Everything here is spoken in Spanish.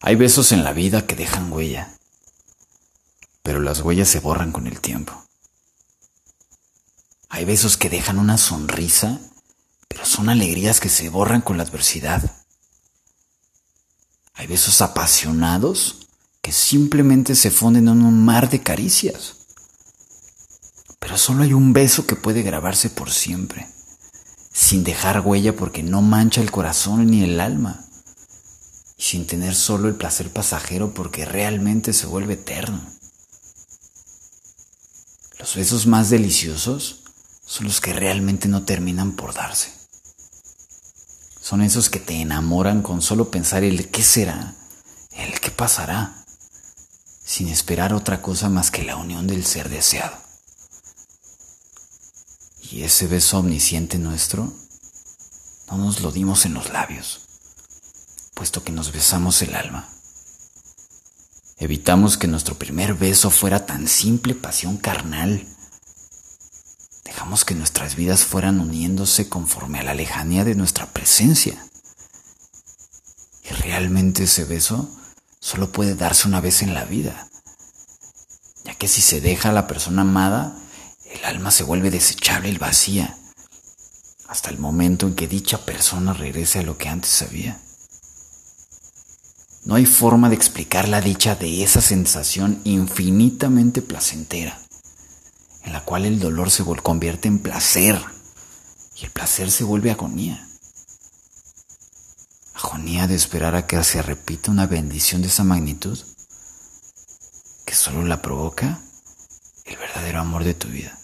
Hay besos en la vida que dejan huella, pero las huellas se borran con el tiempo. Hay besos que dejan una sonrisa, pero son alegrías que se borran con la adversidad. Hay besos apasionados que simplemente se funden en un mar de caricias. Pero solo hay un beso que puede grabarse por siempre, sin dejar huella porque no mancha el corazón ni el alma y sin tener solo el placer pasajero porque realmente se vuelve eterno. Los besos más deliciosos son los que realmente no terminan por darse. Son esos que te enamoran con solo pensar el qué será, el qué pasará, sin esperar otra cosa más que la unión del ser deseado. Y ese beso omnisciente nuestro no nos lo dimos en los labios puesto que nos besamos el alma. Evitamos que nuestro primer beso fuera tan simple pasión carnal. Dejamos que nuestras vidas fueran uniéndose conforme a la lejanía de nuestra presencia. Y realmente ese beso solo puede darse una vez en la vida, ya que si se deja a la persona amada, el alma se vuelve desechable y vacía, hasta el momento en que dicha persona regrese a lo que antes sabía. No hay forma de explicar la dicha de esa sensación infinitamente placentera, en la cual el dolor se convierte en placer y el placer se vuelve agonía. Agonía de esperar a que se repita una bendición de esa magnitud que solo la provoca el verdadero amor de tu vida.